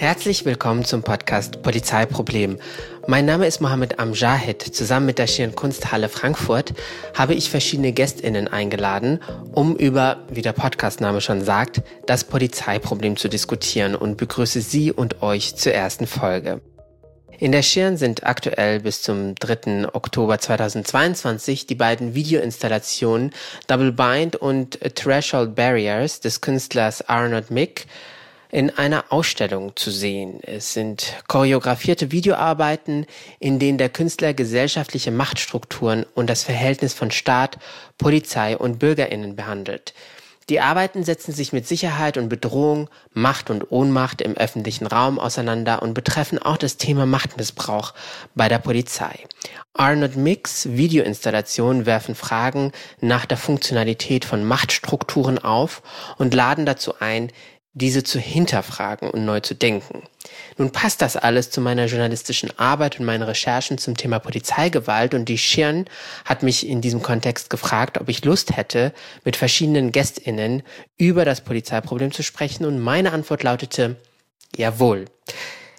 Herzlich willkommen zum Podcast Polizeiproblem. Mein Name ist Mohammed Amjahid. Zusammen mit der Schirn Kunsthalle Frankfurt habe ich verschiedene GästInnen eingeladen, um über, wie der Podcastname schon sagt, das Polizeiproblem zu diskutieren und begrüße Sie und euch zur ersten Folge. In der Schirn sind aktuell bis zum 3. Oktober 2022 die beiden Videoinstallationen Double Bind und Threshold Barriers des Künstlers Arnold Mick in einer Ausstellung zu sehen. Es sind choreografierte Videoarbeiten, in denen der Künstler gesellschaftliche Machtstrukturen und das Verhältnis von Staat, Polizei und Bürgerinnen behandelt. Die Arbeiten setzen sich mit Sicherheit und Bedrohung, Macht und Ohnmacht im öffentlichen Raum auseinander und betreffen auch das Thema Machtmissbrauch bei der Polizei. Arnold Mix Videoinstallationen werfen Fragen nach der Funktionalität von Machtstrukturen auf und laden dazu ein, diese zu hinterfragen und neu zu denken. Nun passt das alles zu meiner journalistischen Arbeit und meinen Recherchen zum Thema Polizeigewalt und die Schirn hat mich in diesem Kontext gefragt, ob ich Lust hätte, mit verschiedenen GästInnen über das Polizeiproblem zu sprechen und meine Antwort lautete, jawohl.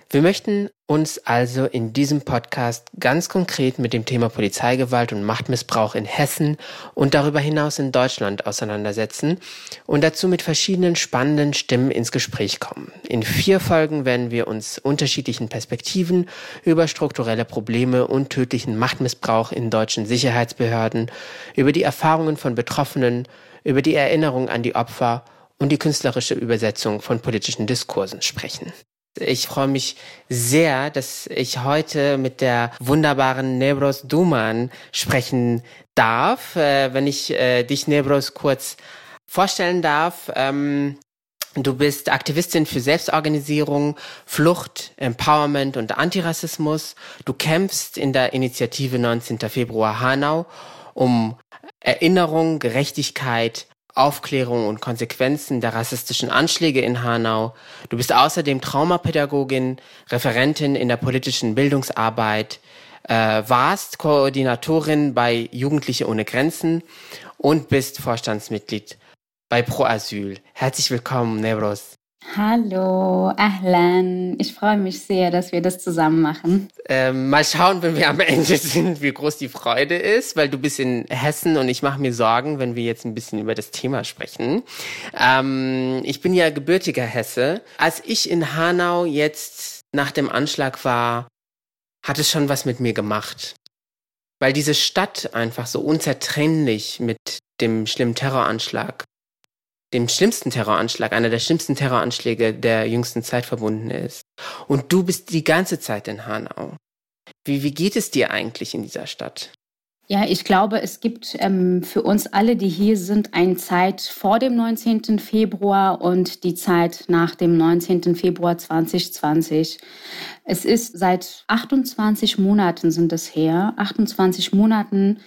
Wir möchten uns also in diesem Podcast ganz konkret mit dem Thema Polizeigewalt und Machtmissbrauch in Hessen und darüber hinaus in Deutschland auseinandersetzen und dazu mit verschiedenen spannenden Stimmen ins Gespräch kommen. In vier Folgen werden wir uns unterschiedlichen Perspektiven über strukturelle Probleme und tödlichen Machtmissbrauch in deutschen Sicherheitsbehörden, über die Erfahrungen von Betroffenen, über die Erinnerung an die Opfer und die künstlerische Übersetzung von politischen Diskursen sprechen. Ich freue mich sehr, dass ich heute mit der wunderbaren Nebros Duman sprechen darf. Äh, wenn ich äh, dich, Nebros, kurz vorstellen darf. Ähm, du bist Aktivistin für Selbstorganisierung, Flucht, Empowerment und Antirassismus. Du kämpfst in der Initiative 19. Februar Hanau um Erinnerung, Gerechtigkeit, Aufklärung und Konsequenzen der rassistischen Anschläge in Hanau. Du bist außerdem Traumapädagogin, Referentin in der politischen Bildungsarbeit, äh, warst Koordinatorin bei Jugendliche ohne Grenzen und bist Vorstandsmitglied bei Pro Asyl. Herzlich willkommen, Nebros. Hallo, Ahlan. Ich freue mich sehr, dass wir das zusammen machen. Ähm, mal schauen, wenn wir am Ende sind, wie groß die Freude ist, weil du bist in Hessen und ich mache mir Sorgen, wenn wir jetzt ein bisschen über das Thema sprechen. Ähm, ich bin ja gebürtiger Hesse. Als ich in Hanau jetzt nach dem Anschlag war, hat es schon was mit mir gemacht. Weil diese Stadt einfach so unzertrennlich mit dem schlimmen Terroranschlag dem schlimmsten Terroranschlag, einer der schlimmsten Terroranschläge der jüngsten Zeit verbunden ist. Und du bist die ganze Zeit in Hanau. Wie, wie geht es dir eigentlich in dieser Stadt? Ja, ich glaube, es gibt ähm, für uns alle, die hier sind, eine Zeit vor dem 19. Februar und die Zeit nach dem 19. Februar 2020. Es ist seit 28 Monaten sind es her. 28 Monaten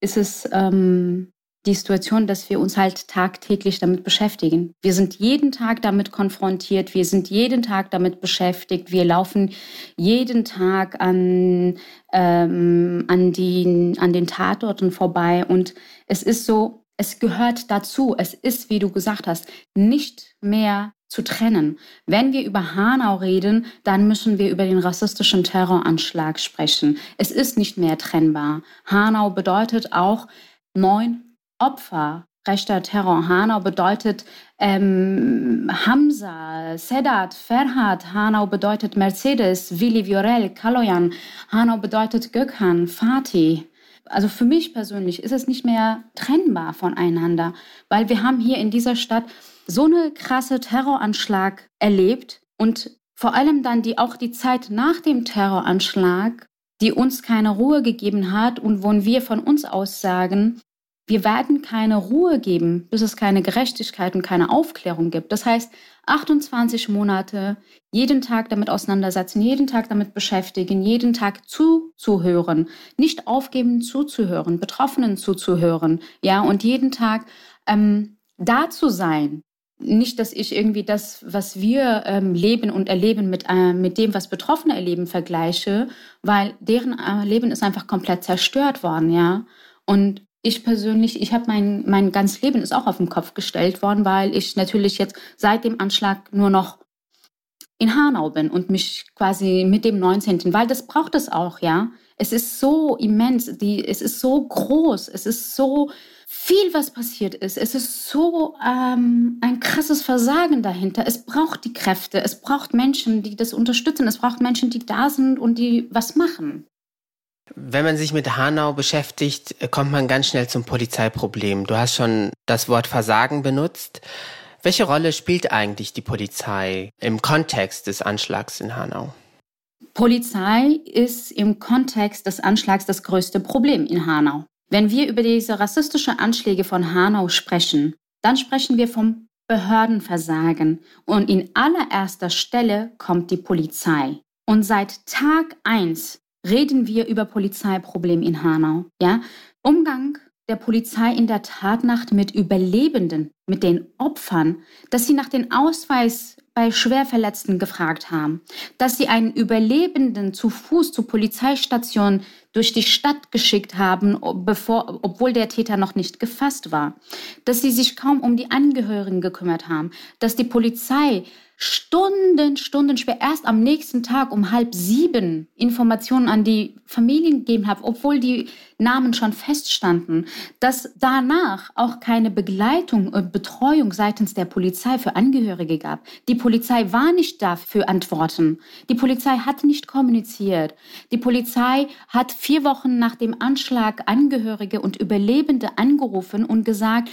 ist es ähm, die Situation, dass wir uns halt tagtäglich damit beschäftigen. Wir sind jeden Tag damit konfrontiert, wir sind jeden Tag damit beschäftigt, wir laufen jeden Tag an, ähm, an, die, an den Tatorten vorbei und es ist so, es gehört dazu, es ist, wie du gesagt hast, nicht mehr zu trennen. Wenn wir über Hanau reden, dann müssen wir über den rassistischen Terroranschlag sprechen. Es ist nicht mehr trennbar. Hanau bedeutet auch neun Opfer rechter Terror. Hanau bedeutet ähm, Hamza, Sedat, Ferhat. Hanau bedeutet Mercedes, Willi Viorel, Kaloyan. Hanau bedeutet Gökhan, Fatih. Also für mich persönlich ist es nicht mehr trennbar voneinander, weil wir haben hier in dieser Stadt so eine krasse Terroranschlag erlebt und vor allem dann die auch die Zeit nach dem Terroranschlag, die uns keine Ruhe gegeben hat und wo wir von uns aus sagen, wir werden keine Ruhe geben, bis es keine Gerechtigkeit und keine Aufklärung gibt. Das heißt, 28 Monate jeden Tag damit auseinandersetzen, jeden Tag damit beschäftigen, jeden Tag zuzuhören, nicht aufgeben, zuzuhören, Betroffenen zuzuhören, ja, und jeden Tag ähm, da zu sein. Nicht, dass ich irgendwie das, was wir ähm, leben und erleben, mit, äh, mit dem, was Betroffene erleben, vergleiche, weil deren äh, Leben ist einfach komplett zerstört worden, ja. Und ich persönlich, ich habe mein, mein ganzes Leben ist auch auf den Kopf gestellt worden, weil ich natürlich jetzt seit dem Anschlag nur noch in Hanau bin und mich quasi mit dem 19., weil das braucht es auch, ja. Es ist so immens, die, es ist so groß, es ist so viel, was passiert ist. Es ist so ähm, ein krasses Versagen dahinter. Es braucht die Kräfte, es braucht Menschen, die das unterstützen, es braucht Menschen, die da sind und die was machen. Wenn man sich mit Hanau beschäftigt, kommt man ganz schnell zum Polizeiproblem. Du hast schon das Wort Versagen benutzt. Welche Rolle spielt eigentlich die Polizei im Kontext des Anschlags in Hanau? Polizei ist im Kontext des Anschlags das größte Problem in Hanau. Wenn wir über diese rassistischen Anschläge von Hanau sprechen, dann sprechen wir vom Behördenversagen und in allererster Stelle kommt die Polizei. Und seit Tag 1 reden wir über Polizeiproblem in Hanau. Ja? Umgang der Polizei in der Tatnacht mit Überlebenden, mit den Opfern, dass sie nach dem Ausweis bei Schwerverletzten gefragt haben, dass sie einen Überlebenden zu Fuß zur Polizeistation durch die Stadt geschickt haben, bevor, obwohl der Täter noch nicht gefasst war, dass sie sich kaum um die Angehörigen gekümmert haben, dass die Polizei Stunden, Stunden später, erst am nächsten Tag um halb sieben Informationen an die Familien gegeben habe, obwohl die Namen schon feststanden, dass danach auch keine Begleitung und Betreuung seitens der Polizei für Angehörige gab. Die Polizei war nicht da für Antworten. Die Polizei hat nicht kommuniziert. Die Polizei hat vier Wochen nach dem Anschlag Angehörige und Überlebende angerufen und gesagt,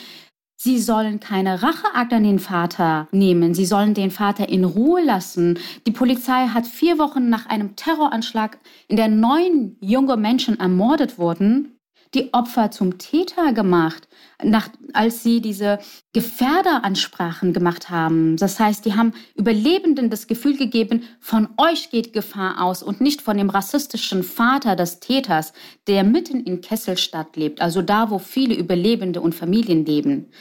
Sie sollen keine Racheakt an den Vater nehmen. Sie sollen den Vater in Ruhe lassen. Die Polizei hat vier Wochen nach einem Terroranschlag, in der neun junge Menschen ermordet wurden, die Opfer zum Täter gemacht, nach, als sie diese Gefährderansprachen gemacht haben. Das heißt, die haben Überlebenden das Gefühl gegeben, von euch geht Gefahr aus und nicht von dem rassistischen Vater des Täters, der mitten in Kesselstadt lebt, also da, wo viele Überlebende und Familien leben.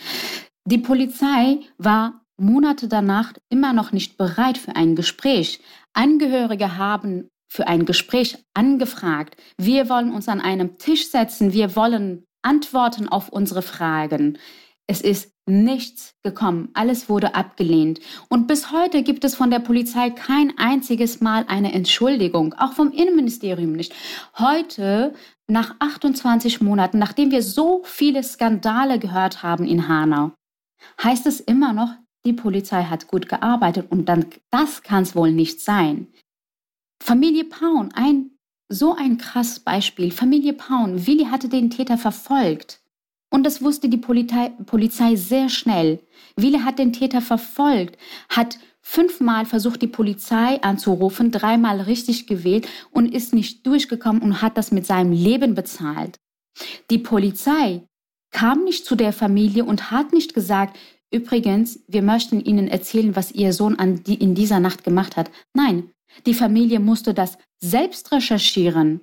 Die Polizei war Monate danach immer noch nicht bereit für ein Gespräch. Angehörige haben für ein Gespräch angefragt. Wir wollen uns an einem Tisch setzen. Wir wollen Antworten auf unsere Fragen. Es ist nichts gekommen. Alles wurde abgelehnt. Und bis heute gibt es von der Polizei kein einziges Mal eine Entschuldigung, auch vom Innenministerium nicht. Heute, nach 28 Monaten, nachdem wir so viele Skandale gehört haben in Hanau, heißt es immer noch, die Polizei hat gut gearbeitet und dann, das kann es wohl nicht sein. Familie Paun, ein so ein krass Beispiel. Familie Paun, Willi hatte den Täter verfolgt. Und das wusste die Polizei, Polizei sehr schnell. Willi hat den Täter verfolgt, hat fünfmal versucht, die Polizei anzurufen, dreimal richtig gewählt und ist nicht durchgekommen und hat das mit seinem Leben bezahlt. Die Polizei kam nicht zu der Familie und hat nicht gesagt, übrigens, wir möchten Ihnen erzählen, was Ihr Sohn die, in dieser Nacht gemacht hat. Nein, die Familie musste das selbst recherchieren.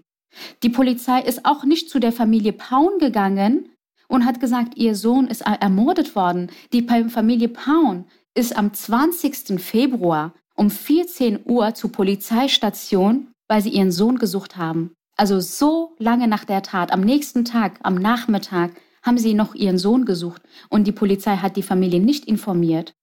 Die Polizei ist auch nicht zu der Familie Paun gegangen und hat gesagt, ihr Sohn ist ermordet worden. Die Familie Paun ist am 20. Februar um 14 Uhr zur Polizeistation, weil sie ihren Sohn gesucht haben. Also so lange nach der Tat, am nächsten Tag, am Nachmittag, haben sie noch ihren Sohn gesucht und die Polizei hat die Familie nicht informiert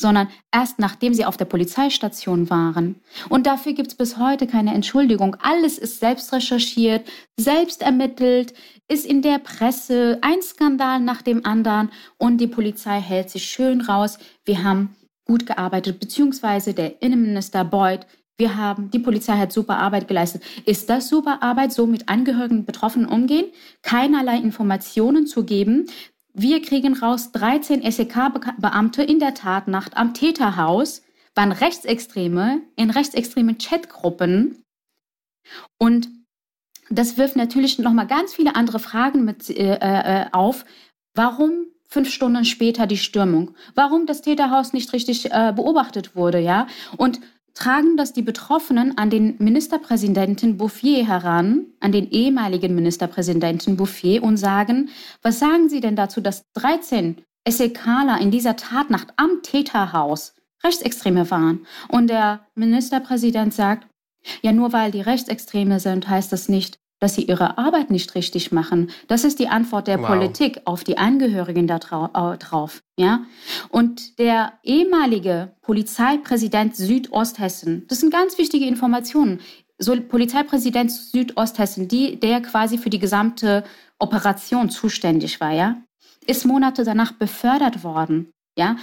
sondern erst nachdem sie auf der Polizeistation waren. Und dafür gibt es bis heute keine Entschuldigung. Alles ist selbst recherchiert, selbst ermittelt, ist in der Presse ein Skandal nach dem anderen und die Polizei hält sich schön raus. Wir haben gut gearbeitet, beziehungsweise der Innenminister Beuth wir haben, die Polizei hat super Arbeit geleistet. Ist das super Arbeit, so mit Angehörigen Betroffenen umgehen? Keinerlei Informationen zu geben, wir kriegen raus, 13 SEK-Beamte in der Tatnacht am Täterhaus waren Rechtsextreme in rechtsextremen Chatgruppen. Und das wirft natürlich nochmal ganz viele andere Fragen mit äh, äh, auf. Warum fünf Stunden später die Stürmung? Warum das Täterhaus nicht richtig äh, beobachtet wurde, ja? Und tragen das die Betroffenen an den Ministerpräsidenten Bouffier heran, an den ehemaligen Ministerpräsidenten Bouffier und sagen, was sagen Sie denn dazu, dass 13 SEKler in dieser Tatnacht am Täterhaus Rechtsextreme waren? Und der Ministerpräsident sagt, ja, nur weil die Rechtsextreme sind, heißt das nicht, dass sie ihre Arbeit nicht richtig machen. Das ist die Antwort der wow. Politik auf die Angehörigen da äh, drauf. Ja? Und der ehemalige Polizeipräsident Südosthessen, das sind ganz wichtige Informationen. So, Polizeipräsident Südosthessen, die, der quasi für die gesamte Operation zuständig war, ja, ist Monate danach befördert worden. Ja,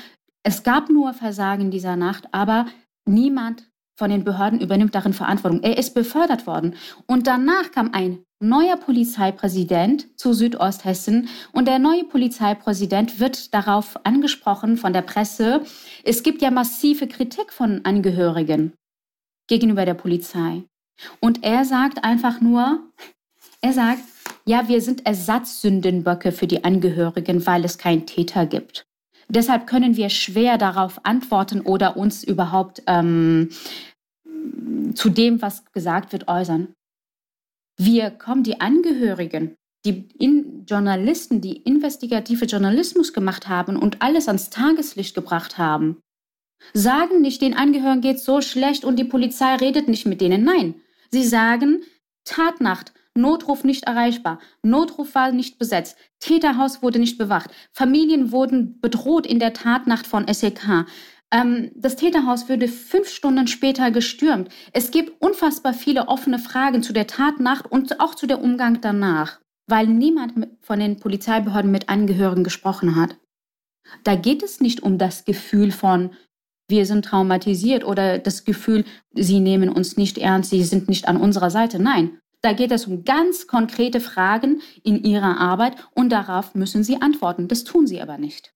es gab nur Versagen dieser Nacht, aber niemand von den Behörden übernimmt darin Verantwortung. Er ist befördert worden. Und danach kam ein neuer Polizeipräsident zu Südosthessen und der neue Polizeipräsident wird darauf angesprochen von der Presse. Es gibt ja massive Kritik von Angehörigen gegenüber der Polizei. Und er sagt einfach nur, er sagt, ja, wir sind Ersatzsündenböcke für die Angehörigen, weil es keinen Täter gibt. Deshalb können wir schwer darauf antworten oder uns überhaupt ähm, zu dem, was gesagt wird, äußern. Wir kommen, die Angehörigen, die in Journalisten, die investigative Journalismus gemacht haben und alles ans Tageslicht gebracht haben, sagen nicht, den Angehörigen geht so schlecht und die Polizei redet nicht mit denen. Nein, sie sagen, Tatnacht, Notruf nicht erreichbar, Notruf war nicht besetzt, Täterhaus wurde nicht bewacht, Familien wurden bedroht in der Tatnacht von SEK. Ähm, das Täterhaus würde fünf Stunden später gestürmt. Es gibt unfassbar viele offene Fragen zu der Tatnacht und auch zu der Umgang danach, weil niemand von den Polizeibehörden mit Angehörigen gesprochen hat. Da geht es nicht um das Gefühl von, wir sind traumatisiert oder das Gefühl, sie nehmen uns nicht ernst, sie sind nicht an unserer Seite. Nein, da geht es um ganz konkrete Fragen in ihrer Arbeit und darauf müssen sie antworten. Das tun sie aber nicht.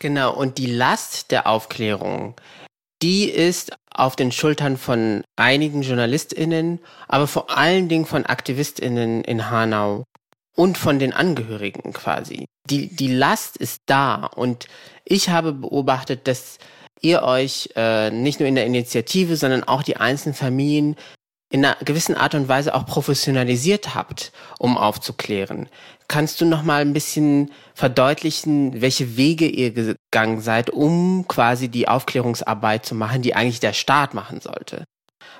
Genau, und die Last der Aufklärung, die ist auf den Schultern von einigen JournalistInnen, aber vor allen Dingen von AktivistInnen in Hanau und von den Angehörigen quasi. Die, die Last ist da und ich habe beobachtet, dass ihr euch äh, nicht nur in der Initiative, sondern auch die einzelnen Familien in einer gewissen Art und Weise auch professionalisiert habt, um aufzuklären. Kannst du noch mal ein bisschen verdeutlichen, welche Wege ihr gegangen seid, um quasi die Aufklärungsarbeit zu machen, die eigentlich der Staat machen sollte?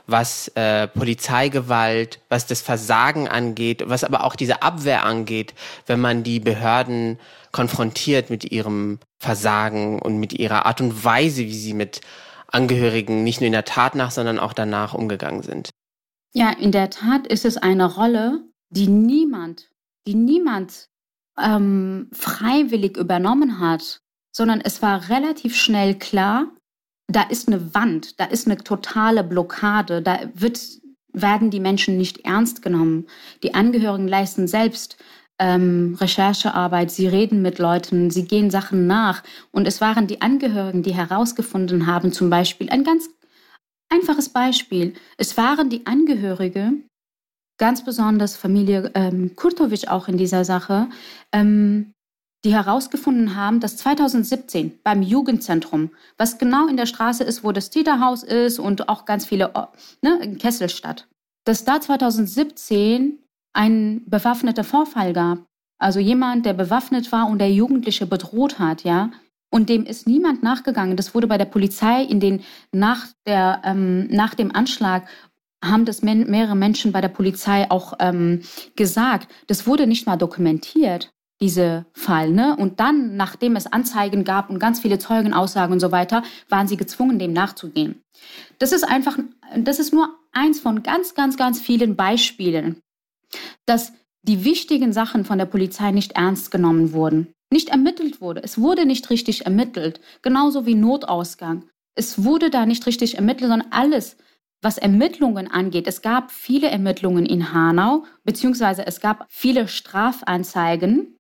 Was äh, Polizeigewalt, was das Versagen angeht, was aber auch diese Abwehr angeht, wenn man die Behörden konfrontiert mit ihrem Versagen und mit ihrer Art und Weise, wie sie mit Angehörigen nicht nur in der Tat nach, sondern auch danach umgegangen sind. Ja, in der Tat ist es eine Rolle, die niemand, die niemand ähm, freiwillig übernommen hat, sondern es war relativ schnell klar, da ist eine Wand, da ist eine totale Blockade, da wird, werden die Menschen nicht ernst genommen. Die Angehörigen leisten selbst ähm, Recherchearbeit, sie reden mit Leuten, sie gehen Sachen nach. Und es waren die Angehörigen, die herausgefunden haben, zum Beispiel ein ganz Einfaches Beispiel. Es waren die Angehörige, ganz besonders Familie ähm, Kurtovic auch in dieser Sache, ähm, die herausgefunden haben, dass 2017 beim Jugendzentrum, was genau in der Straße ist, wo das Täterhaus ist und auch ganz viele, ne, in Kesselstadt, dass da 2017 ein bewaffneter Vorfall gab. Also jemand, der bewaffnet war und der Jugendliche bedroht hat, ja. Und dem ist niemand nachgegangen. Das wurde bei der Polizei in den, nach, der, ähm, nach dem Anschlag haben das mehrere Menschen bei der Polizei auch ähm, gesagt. Das wurde nicht mal dokumentiert, diese Fall. Ne? Und dann, nachdem es Anzeigen gab und ganz viele Zeugenaussagen und so weiter, waren sie gezwungen, dem nachzugehen. Das ist einfach, das ist nur eins von ganz, ganz, ganz vielen Beispielen, dass die wichtigen Sachen von der Polizei nicht ernst genommen wurden nicht ermittelt wurde. Es wurde nicht richtig ermittelt, genauso wie Notausgang. Es wurde da nicht richtig ermittelt, sondern alles, was Ermittlungen angeht. Es gab viele Ermittlungen in Hanau, beziehungsweise es gab viele Strafanzeigen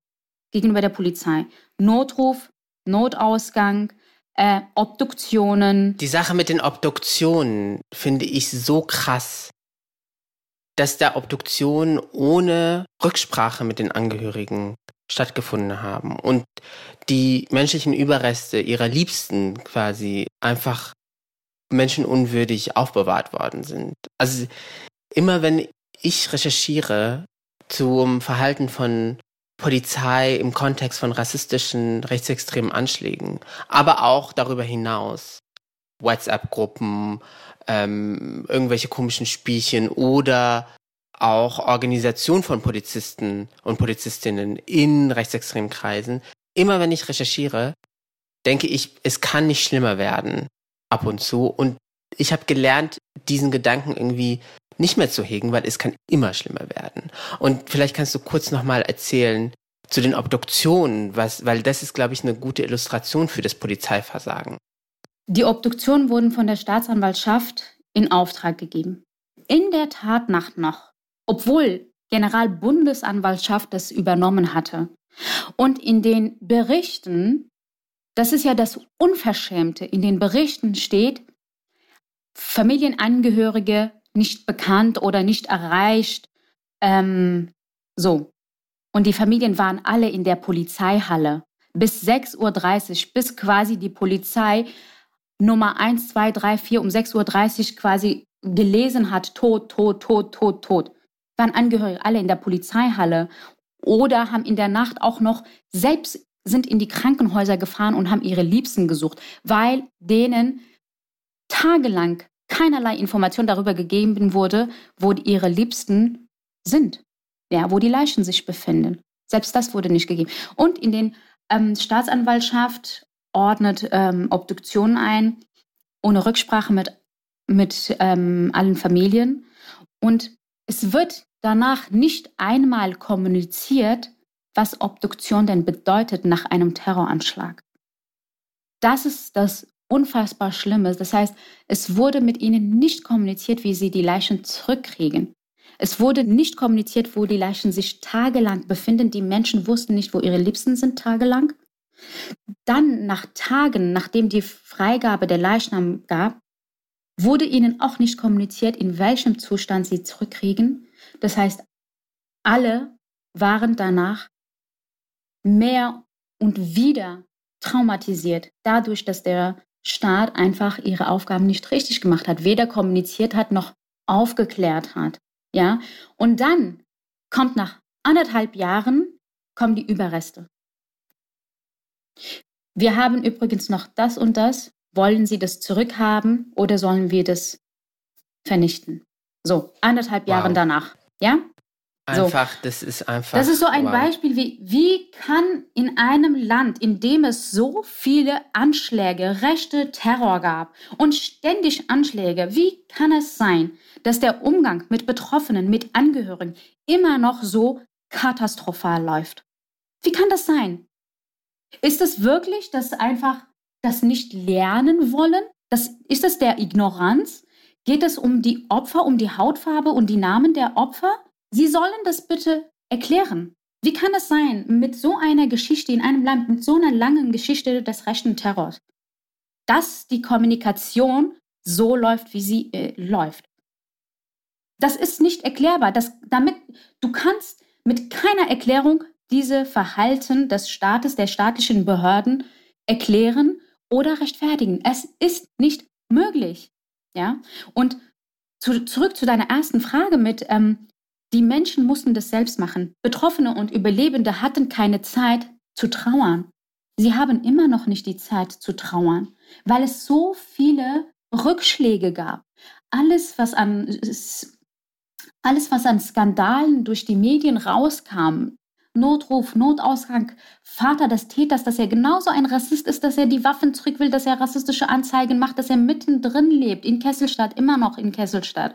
gegenüber der Polizei. Notruf, Notausgang, äh, Obduktionen. Die Sache mit den Obduktionen finde ich so krass, dass da Obduktionen ohne Rücksprache mit den Angehörigen stattgefunden haben und die menschlichen Überreste ihrer Liebsten quasi einfach menschenunwürdig aufbewahrt worden sind. Also immer wenn ich recherchiere zum Verhalten von Polizei im Kontext von rassistischen, rechtsextremen Anschlägen, aber auch darüber hinaus, WhatsApp-Gruppen, ähm, irgendwelche komischen Spielchen oder auch Organisation von Polizisten und Polizistinnen in rechtsextremen Kreisen. Immer wenn ich recherchiere, denke ich, es kann nicht schlimmer werden ab und zu. Und ich habe gelernt, diesen Gedanken irgendwie nicht mehr zu hegen, weil es kann immer schlimmer werden. Und vielleicht kannst du kurz nochmal erzählen zu den Obduktionen, was, weil das ist, glaube ich, eine gute Illustration für das Polizeiversagen. Die Obduktionen wurden von der Staatsanwaltschaft in Auftrag gegeben. In der Tatnacht noch, obwohl Generalbundesanwaltschaft das übernommen hatte. Und in den Berichten, das ist ja das Unverschämte, in den Berichten steht, Familienangehörige nicht bekannt oder nicht erreicht. Ähm, so. Und die Familien waren alle in der Polizeihalle bis 6.30 Uhr, bis quasi die Polizei Nummer 1, 2, 3, 4 um 6.30 Uhr quasi gelesen hat, tot, tot, tot, tot, tot. Waren Angehörige alle in der Polizeihalle oder haben in der Nacht auch noch selbst sind in die Krankenhäuser gefahren und haben ihre Liebsten gesucht, weil denen tagelang keinerlei Information darüber gegeben wurde, wo ihre Liebsten sind, ja, wo die Leichen sich befinden. Selbst das wurde nicht gegeben. Und in den ähm, Staatsanwaltschaft ordnet ähm, Obduktionen ein, ohne Rücksprache mit, mit ähm, allen Familien. Und es wird danach nicht einmal kommuniziert, was Obduktion denn bedeutet nach einem Terroranschlag. Das ist das unfassbar Schlimmes. Das heißt, es wurde mit ihnen nicht kommuniziert, wie sie die Leichen zurückkriegen. Es wurde nicht kommuniziert, wo die Leichen sich tagelang befinden. Die Menschen wussten nicht, wo ihre Liebsten sind tagelang. Dann nach Tagen, nachdem die Freigabe der Leichnam gab, wurde ihnen auch nicht kommuniziert, in welchem Zustand sie zurückkriegen. Das heißt, alle waren danach mehr und wieder traumatisiert, dadurch, dass der Staat einfach ihre Aufgaben nicht richtig gemacht hat, weder kommuniziert hat noch aufgeklärt hat. Ja, und dann kommt nach anderthalb Jahren kommen die Überreste. Wir haben übrigens noch das und das. Wollen Sie das zurückhaben oder sollen wir das vernichten? So, anderthalb Jahre wow. danach. Ja? Einfach, so. das ist einfach. Das ist so ein wow. Beispiel, wie, wie kann in einem Land, in dem es so viele Anschläge, rechte Terror gab und ständig Anschläge, wie kann es sein, dass der Umgang mit Betroffenen, mit Angehörigen immer noch so katastrophal läuft? Wie kann das sein? Ist es wirklich, dass einfach das nicht lernen wollen? Das, ist es der Ignoranz? Geht es um die Opfer, um die Hautfarbe und die Namen der Opfer? Sie sollen das bitte erklären. Wie kann es sein, mit so einer Geschichte in einem Land, mit so einer langen Geschichte des rechten Terrors, dass die Kommunikation so läuft, wie sie äh, läuft? Das ist nicht erklärbar. Das, damit, du kannst mit keiner Erklärung diese Verhalten des Staates, der staatlichen Behörden erklären oder rechtfertigen. Es ist nicht möglich. Ja? Und zu, zurück zu deiner ersten Frage mit, ähm, die Menschen mussten das selbst machen. Betroffene und Überlebende hatten keine Zeit zu trauern. Sie haben immer noch nicht die Zeit zu trauern, weil es so viele Rückschläge gab. Alles, was an, alles, was an Skandalen durch die Medien rauskam, Notruf, Notausgang, Vater des Täters, dass er genauso ein Rassist ist, dass er die Waffen zurück will, dass er rassistische Anzeigen macht, dass er mittendrin lebt, in Kesselstadt, immer noch in Kesselstadt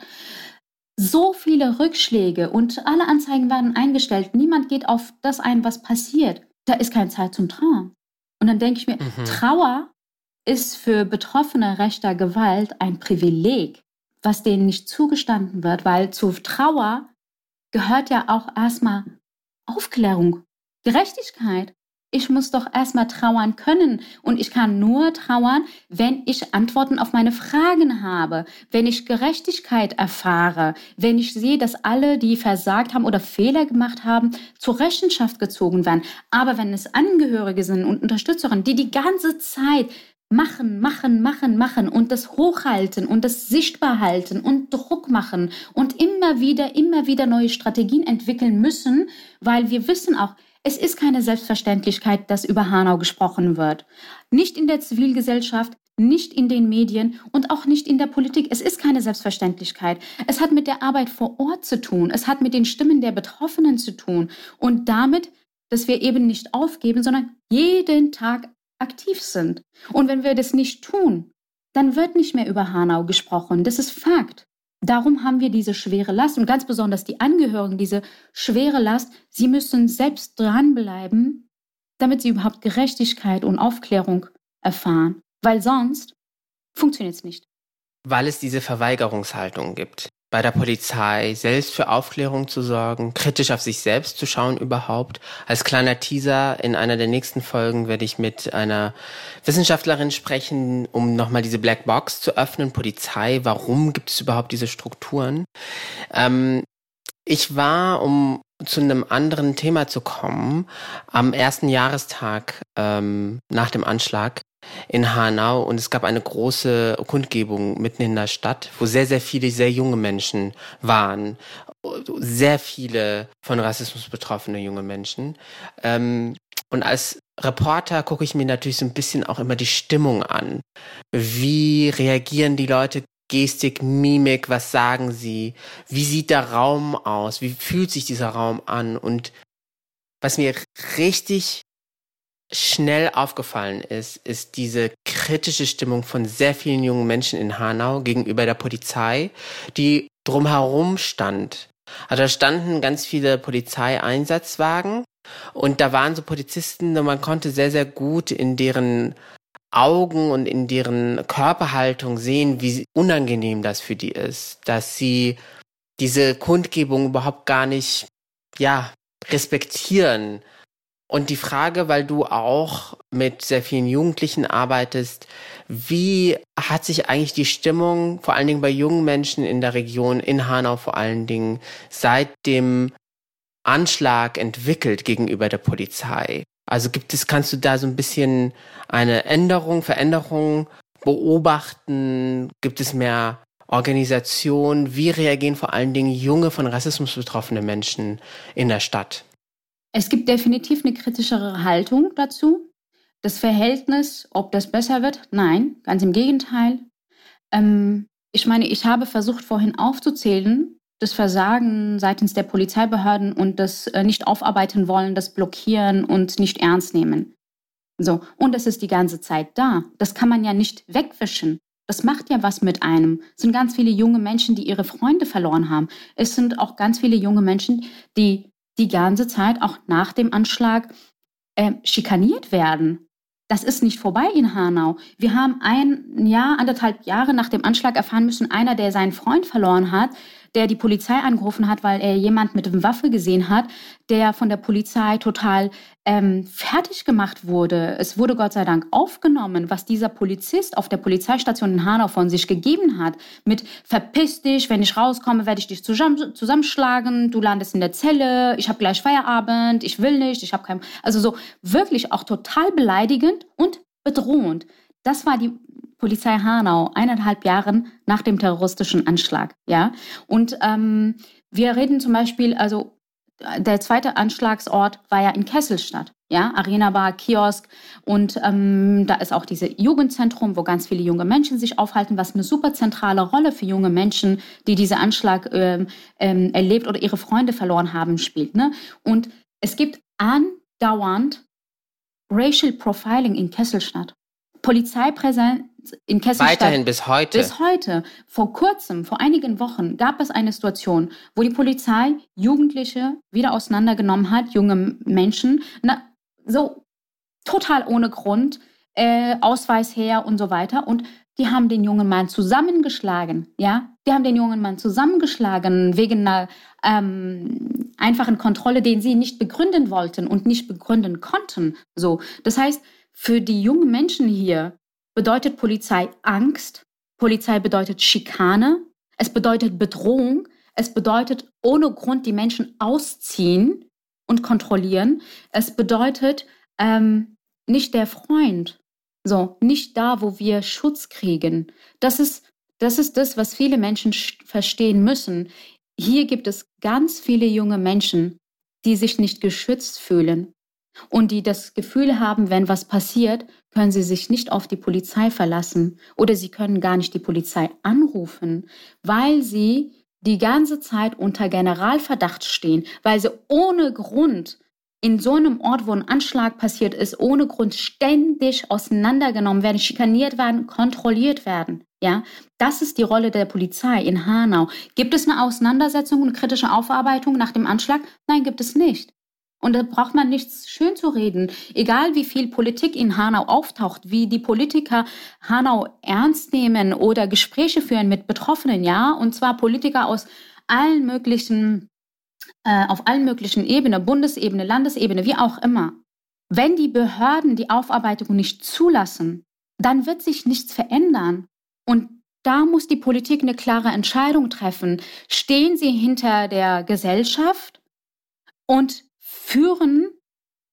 so viele Rückschläge und alle Anzeigen werden eingestellt. Niemand geht auf das ein, was passiert. Da ist keine Zeit zum Trauern. Und dann denke ich mir, mhm. Trauer ist für Betroffene rechter Gewalt ein Privileg, was denen nicht zugestanden wird, weil zu Trauer gehört ja auch erstmal Aufklärung, Gerechtigkeit ich muss doch erstmal trauern können. Und ich kann nur trauern, wenn ich Antworten auf meine Fragen habe, wenn ich Gerechtigkeit erfahre, wenn ich sehe, dass alle, die versagt haben oder Fehler gemacht haben, zur Rechenschaft gezogen werden. Aber wenn es Angehörige sind und Unterstützerinnen, die die ganze Zeit machen, machen, machen, machen und das hochhalten und das sichtbar halten und Druck machen und immer wieder, immer wieder neue Strategien entwickeln müssen, weil wir wissen auch, es ist keine Selbstverständlichkeit, dass über Hanau gesprochen wird. Nicht in der Zivilgesellschaft, nicht in den Medien und auch nicht in der Politik. Es ist keine Selbstverständlichkeit. Es hat mit der Arbeit vor Ort zu tun. Es hat mit den Stimmen der Betroffenen zu tun. Und damit, dass wir eben nicht aufgeben, sondern jeden Tag aktiv sind. Und wenn wir das nicht tun, dann wird nicht mehr über Hanau gesprochen. Das ist Fakt. Darum haben wir diese schwere Last und ganz besonders die Angehörigen, diese schwere Last. Sie müssen selbst dranbleiben, damit sie überhaupt Gerechtigkeit und Aufklärung erfahren, weil sonst funktioniert es nicht. Weil es diese Verweigerungshaltung gibt bei der Polizei, selbst für Aufklärung zu sorgen, kritisch auf sich selbst zu schauen überhaupt. Als kleiner Teaser in einer der nächsten Folgen werde ich mit einer Wissenschaftlerin sprechen, um nochmal diese Black Box zu öffnen, Polizei, warum gibt es überhaupt diese Strukturen? Ähm, ich war, um zu einem anderen Thema zu kommen, am ersten Jahrestag ähm, nach dem Anschlag in Hanau und es gab eine große Kundgebung mitten in der Stadt, wo sehr, sehr viele sehr junge Menschen waren. Sehr viele von Rassismus betroffene junge Menschen. Ähm, und als Reporter gucke ich mir natürlich so ein bisschen auch immer die Stimmung an. Wie reagieren die Leute? Gestik, Mimik, was sagen sie? Wie sieht der Raum aus? Wie fühlt sich dieser Raum an? Und was mir richtig schnell aufgefallen ist, ist diese kritische Stimmung von sehr vielen jungen Menschen in Hanau gegenüber der Polizei, die drumherum stand. Also da standen ganz viele Polizeieinsatzwagen und da waren so Polizisten und man konnte sehr, sehr gut in deren Augen und in deren Körperhaltung sehen, wie unangenehm das für die ist, dass sie diese Kundgebung überhaupt gar nicht, ja, respektieren und die Frage, weil du auch mit sehr vielen Jugendlichen arbeitest, wie hat sich eigentlich die Stimmung, vor allen Dingen bei jungen Menschen in der Region, in Hanau vor allen Dingen, seit dem Anschlag entwickelt gegenüber der Polizei? Also gibt es, kannst du da so ein bisschen eine Änderung, Veränderung beobachten? Gibt es mehr Organisation? Wie reagieren vor allen Dingen junge von Rassismus betroffene Menschen in der Stadt? Es gibt definitiv eine kritischere Haltung dazu. Das Verhältnis, ob das besser wird, nein, ganz im Gegenteil. Ähm, ich meine, ich habe versucht vorhin aufzuzählen, das Versagen seitens der Polizeibehörden und das äh, nicht aufarbeiten wollen, das Blockieren und nicht ernst nehmen. So, und es ist die ganze Zeit da. Das kann man ja nicht wegwischen. Das macht ja was mit einem. Es sind ganz viele junge Menschen, die ihre Freunde verloren haben. Es sind auch ganz viele junge Menschen, die die ganze Zeit, auch nach dem Anschlag, äh, schikaniert werden. Das ist nicht vorbei in Hanau. Wir haben ein Jahr, anderthalb Jahre nach dem Anschlag erfahren müssen, einer, der seinen Freund verloren hat, der die Polizei angerufen hat, weil er jemand mit einer Waffe gesehen hat, der von der Polizei total ähm, fertig gemacht wurde. Es wurde Gott sei Dank aufgenommen, was dieser Polizist auf der Polizeistation in Hanau von sich gegeben hat. Mit verpiss dich, wenn ich rauskomme, werde ich dich zusammen, zusammenschlagen, du landest in der Zelle, ich habe gleich Feierabend, ich will nicht, ich habe kein... Also so wirklich auch total beleidigend und bedrohend. Das war die Polizei Hanau, eineinhalb Jahren nach dem terroristischen Anschlag. Ja, und ähm, wir reden zum Beispiel, also der zweite Anschlagsort war ja in Kesselstadt. Ja, Arena Bar, Kiosk und ähm, da ist auch dieses Jugendzentrum, wo ganz viele junge Menschen sich aufhalten, was eine super zentrale Rolle für junge Menschen, die diesen Anschlag ähm, ähm, erlebt oder ihre Freunde verloren haben, spielt. Ne? Und es gibt andauernd Racial Profiling in Kesselstadt. Polizeipräsenz in Kesselstadt. Weiterhin bis heute. Bis heute. Vor kurzem, vor einigen Wochen, gab es eine Situation, wo die Polizei Jugendliche wieder auseinandergenommen hat, junge Menschen, na, so total ohne Grund, äh, Ausweis her und so weiter. Und die haben den jungen Mann zusammengeschlagen, ja. Die haben den jungen Mann zusammengeschlagen wegen einer ähm, einfachen Kontrolle, den sie nicht begründen wollten und nicht begründen konnten. So, das heißt, für die jungen Menschen hier bedeutet Polizei Angst, Polizei bedeutet Schikane, es bedeutet Bedrohung, es bedeutet ohne Grund die Menschen ausziehen und kontrollieren. Es bedeutet ähm, nicht der Freund, so nicht da, wo wir Schutz kriegen. Das ist das ist das, was viele Menschen verstehen müssen. Hier gibt es ganz viele junge Menschen, die sich nicht geschützt fühlen und die das Gefühl haben, wenn was passiert, können sie sich nicht auf die Polizei verlassen oder sie können gar nicht die Polizei anrufen, weil sie die ganze Zeit unter Generalverdacht stehen, weil sie ohne Grund in so einem Ort, wo ein Anschlag passiert ist, ohne Grund ständig auseinandergenommen werden, schikaniert werden, kontrolliert werden. Ja, das ist die Rolle der Polizei in Hanau. Gibt es eine Auseinandersetzung und kritische Aufarbeitung nach dem Anschlag? Nein, gibt es nicht. Und da braucht man nichts schön zu reden. Egal wie viel Politik in Hanau auftaucht, wie die Politiker Hanau ernst nehmen oder Gespräche führen mit Betroffenen, ja, und zwar Politiker aus allen möglichen, äh, auf allen möglichen Ebenen, Bundesebene, Landesebene, wie auch immer. Wenn die Behörden die Aufarbeitung nicht zulassen, dann wird sich nichts verändern. Und da muss die Politik eine klare Entscheidung treffen. Stehen sie hinter der Gesellschaft und führen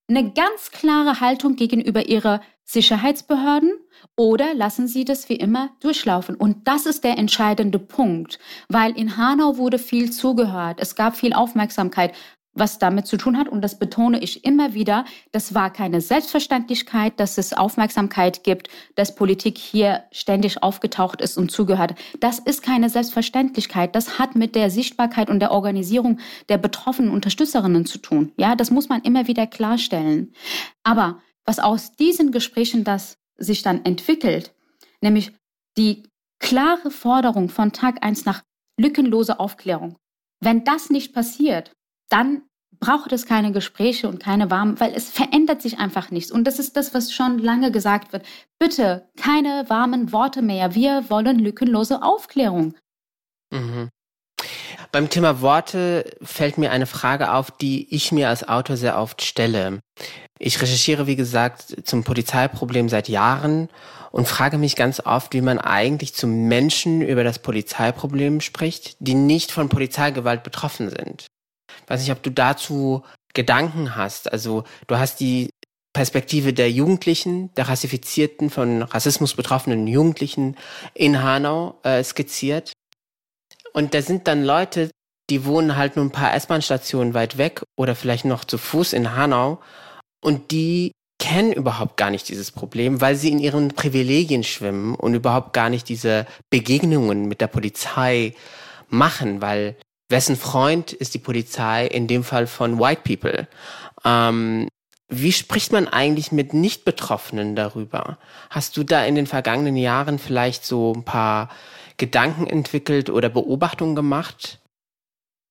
eine ganz klare Haltung gegenüber ihrer Sicherheitsbehörden oder lassen sie das wie immer durchlaufen? Und das ist der entscheidende Punkt, weil in Hanau wurde viel zugehört, es gab viel Aufmerksamkeit was damit zu tun hat. Und das betone ich immer wieder. Das war keine Selbstverständlichkeit, dass es Aufmerksamkeit gibt, dass Politik hier ständig aufgetaucht ist und zugehört. Das ist keine Selbstverständlichkeit. Das hat mit der Sichtbarkeit und der Organisierung der betroffenen Unterstützerinnen zu tun. Ja, das muss man immer wieder klarstellen. Aber was aus diesen Gesprächen das sich dann entwickelt, nämlich die klare Forderung von Tag eins nach lückenlose Aufklärung. Wenn das nicht passiert, dann braucht es keine Gespräche und keine warmen, weil es verändert sich einfach nichts. Und das ist das, was schon lange gesagt wird. Bitte keine warmen Worte mehr. Wir wollen lückenlose Aufklärung. Mhm. Beim Thema Worte fällt mir eine Frage auf, die ich mir als Autor sehr oft stelle. Ich recherchiere, wie gesagt, zum Polizeiproblem seit Jahren und frage mich ganz oft, wie man eigentlich zu Menschen über das Polizeiproblem spricht, die nicht von Polizeigewalt betroffen sind weiß nicht, ob du dazu Gedanken hast. Also du hast die Perspektive der Jugendlichen, der rassifizierten, von Rassismus betroffenen Jugendlichen in Hanau äh, skizziert. Und da sind dann Leute, die wohnen halt nur ein paar S-Bahn-Stationen weit weg oder vielleicht noch zu Fuß in Hanau und die kennen überhaupt gar nicht dieses Problem, weil sie in ihren Privilegien schwimmen und überhaupt gar nicht diese Begegnungen mit der Polizei machen, weil wessen Freund ist die Polizei in dem Fall von White People? Ähm, wie spricht man eigentlich mit Nicht-Betroffenen darüber? Hast du da in den vergangenen Jahren vielleicht so ein paar Gedanken entwickelt oder Beobachtungen gemacht?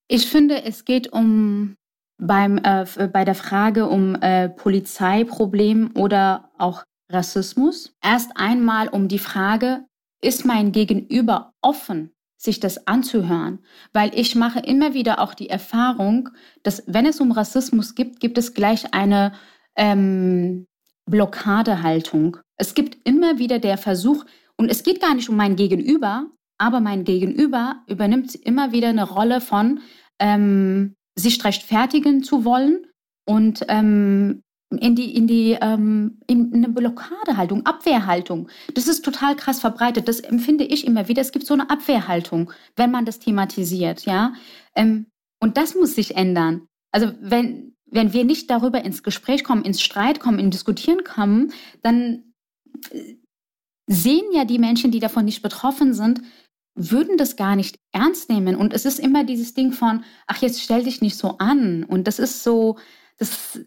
Ich finde, es geht um beim, äh, bei der Frage um äh, Polizeiproblem oder auch Rassismus. Erst einmal um die Frage, ist mein Gegenüber offen sich das anzuhören, weil ich mache immer wieder auch die Erfahrung, dass wenn es um Rassismus gibt, gibt es gleich eine ähm, Blockadehaltung. Es gibt immer wieder der Versuch, und es geht gar nicht um mein Gegenüber, aber mein Gegenüber übernimmt immer wieder eine Rolle von ähm, sich rechtfertigen zu wollen und ähm, in die, in die, ähm, in eine Blockadehaltung, Abwehrhaltung. Das ist total krass verbreitet. Das empfinde ich immer wieder. Es gibt so eine Abwehrhaltung, wenn man das thematisiert, ja. Ähm, und das muss sich ändern. Also wenn, wenn wir nicht darüber ins Gespräch kommen, ins Streit kommen, in Diskutieren kommen, dann äh, sehen ja die Menschen, die davon nicht betroffen sind, würden das gar nicht ernst nehmen. Und es ist immer dieses Ding von, ach, jetzt stell dich nicht so an. Und das ist so, das,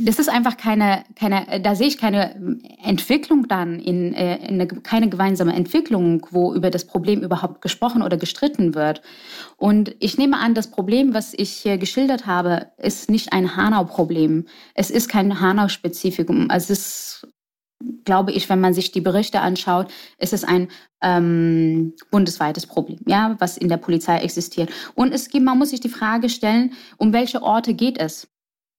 das ist einfach keine, keine, da sehe ich keine Entwicklung dann, in, äh, in eine, keine gemeinsame Entwicklung, wo über das Problem überhaupt gesprochen oder gestritten wird. Und ich nehme an, das Problem, was ich hier geschildert habe, ist nicht ein Hanau-Problem. Es ist kein Hanau-Spezifikum. Also es ist, glaube ich, wenn man sich die Berichte anschaut, ist es ein ähm, bundesweites Problem, ja, was in der Polizei existiert. Und es gibt, man muss sich die Frage stellen, um welche Orte geht es?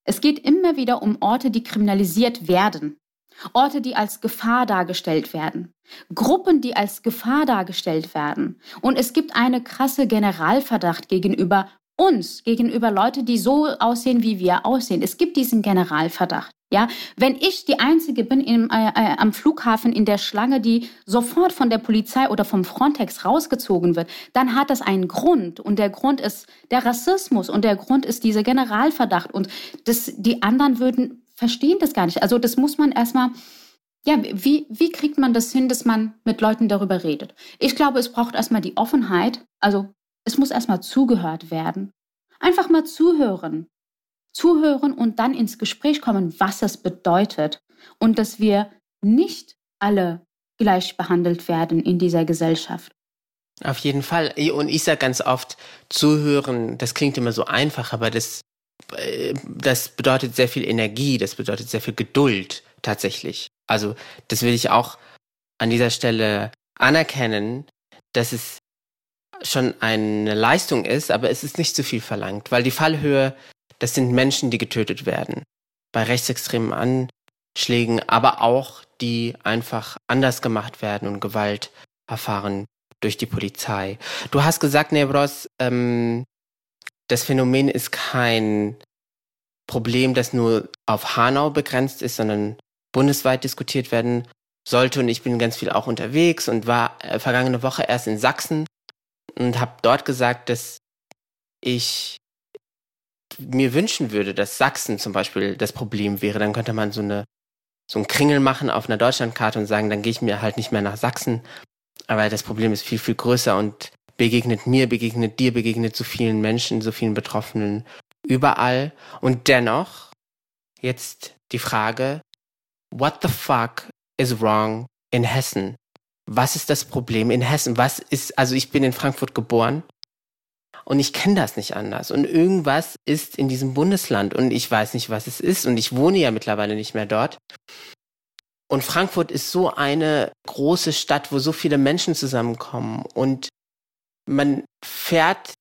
Es geht immer wieder um Orte, die kriminalisiert werden. Orte, die als Gefahr dargestellt werden. Gruppen, die als Gefahr dargestellt werden. Und es gibt eine krasse Generalverdacht gegenüber uns, gegenüber Leute, die so aussehen, wie wir aussehen. Es gibt diesen Generalverdacht. Ja, wenn ich die Einzige bin im, äh, äh, am Flughafen in der Schlange, die sofort von der Polizei oder vom Frontex rausgezogen wird, dann hat das einen Grund. Und der Grund ist der Rassismus und der Grund ist dieser Generalverdacht. Und das, die anderen würden verstehen das gar nicht. Also das muss man erstmal ja, wie, wie kriegt man das hin, dass man mit Leuten darüber redet? Ich glaube, es braucht erstmal die Offenheit. Also es muss erstmal zugehört werden. Einfach mal zuhören. Zuhören und dann ins Gespräch kommen, was das bedeutet. Und dass wir nicht alle gleich behandelt werden in dieser Gesellschaft. Auf jeden Fall. Und ich sage ganz oft, zuhören, das klingt immer so einfach, aber das, äh, das bedeutet sehr viel Energie, das bedeutet sehr viel Geduld tatsächlich. Also das will ich auch an dieser Stelle anerkennen, dass es schon eine Leistung ist, aber es ist nicht zu viel verlangt, weil die Fallhöhe, das sind Menschen, die getötet werden. Bei rechtsextremen Anschlägen, aber auch die einfach anders gemacht werden und Gewalt erfahren durch die Polizei. Du hast gesagt, Nebros, ähm, das Phänomen ist kein Problem, das nur auf Hanau begrenzt ist, sondern bundesweit diskutiert werden sollte. Und ich bin ganz viel auch unterwegs und war äh, vergangene Woche erst in Sachsen und habe dort gesagt, dass ich mir wünschen würde, dass Sachsen zum Beispiel das Problem wäre. Dann könnte man so eine so einen Kringel machen auf einer Deutschlandkarte und sagen, dann gehe ich mir halt nicht mehr nach Sachsen. Aber das Problem ist viel, viel größer und begegnet mir, begegnet dir, begegnet so vielen Menschen, so vielen Betroffenen überall. Und dennoch jetzt die Frage, what the fuck is wrong in Hessen? Was ist das Problem in Hessen? Was ist, also ich bin in Frankfurt geboren und ich kenne das nicht anders. Und irgendwas ist in diesem Bundesland und ich weiß nicht, was es ist. Und ich wohne ja mittlerweile nicht mehr dort. Und Frankfurt ist so eine große Stadt, wo so viele Menschen zusammenkommen. Und man fährt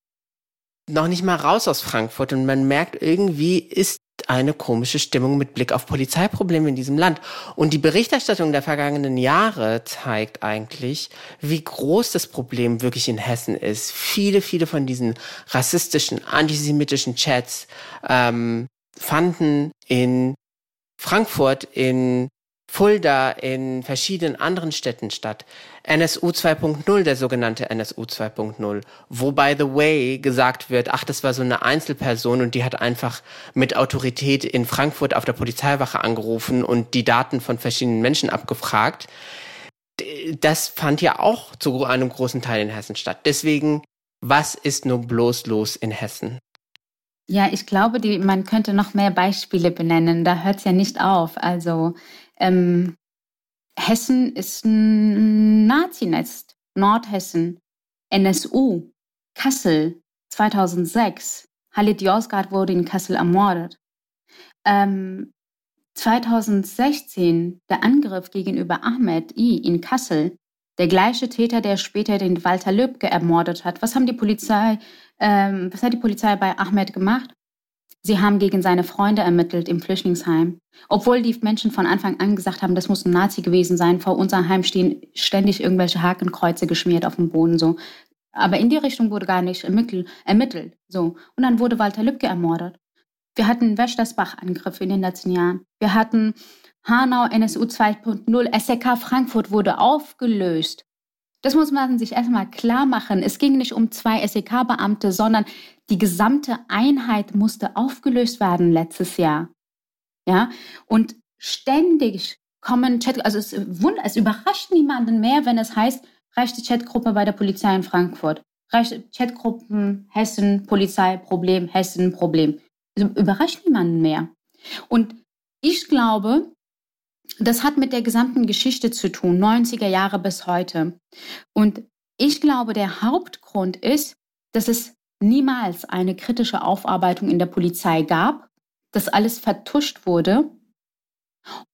noch nicht mal raus aus Frankfurt und man merkt, irgendwie ist eine komische Stimmung mit Blick auf Polizeiprobleme in diesem Land. Und die Berichterstattung der vergangenen Jahre zeigt eigentlich, wie groß das Problem wirklich in Hessen ist. Viele, viele von diesen rassistischen, antisemitischen Chats ähm, fanden in Frankfurt, in Fulda, in verschiedenen anderen Städten statt. NSU 2.0, der sogenannte NSU 2.0, wo by the way gesagt wird, ach, das war so eine Einzelperson und die hat einfach mit Autorität in Frankfurt auf der Polizeiwache angerufen und die Daten von verschiedenen Menschen abgefragt. Das fand ja auch zu einem großen Teil in Hessen statt. Deswegen, was ist nur bloß los in Hessen? Ja, ich glaube, die, man könnte noch mehr Beispiele benennen. Da hört es ja nicht auf. Also ähm, Hessen ist ein Nazinest. Nordhessen, NSU, Kassel 2006. Halit Yozgat wurde in Kassel ermordet. Ähm, 2016 der Angriff gegenüber Ahmed I in Kassel, der gleiche Täter, der später den Walter Lübcke ermordet hat. Was haben die Polizei, ähm, was hat die Polizei bei Ahmed gemacht? Sie haben gegen seine Freunde ermittelt im Flüchtlingsheim. Obwohl die Menschen von Anfang an gesagt haben, das muss ein Nazi gewesen sein. Vor unserem Heim stehen ständig irgendwelche Hakenkreuze geschmiert auf dem Boden, so. Aber in die Richtung wurde gar nicht ermittelt, ermittelt, so. Und dann wurde Walter Lübcke ermordet. Wir hatten Wächtersbach-Angriffe in den letzten Jahren. Wir hatten Hanau NSU 2.0. SEK Frankfurt wurde aufgelöst. Das muss man sich erstmal klar machen. Es ging nicht um zwei SEK-Beamte, sondern die gesamte Einheit musste aufgelöst werden letztes Jahr. Ja, und ständig kommen Chat, also es, es überrascht niemanden mehr, wenn es heißt, reicht die Chatgruppe bei der Polizei in Frankfurt. Reicht Chatgruppen Hessen, Polizei, Problem, Hessen, Problem. Also überrascht niemanden mehr. Und ich glaube, das hat mit der gesamten Geschichte zu tun, 90er Jahre bis heute. Und ich glaube, der Hauptgrund ist, dass es niemals eine kritische Aufarbeitung in der Polizei gab, dass alles vertuscht wurde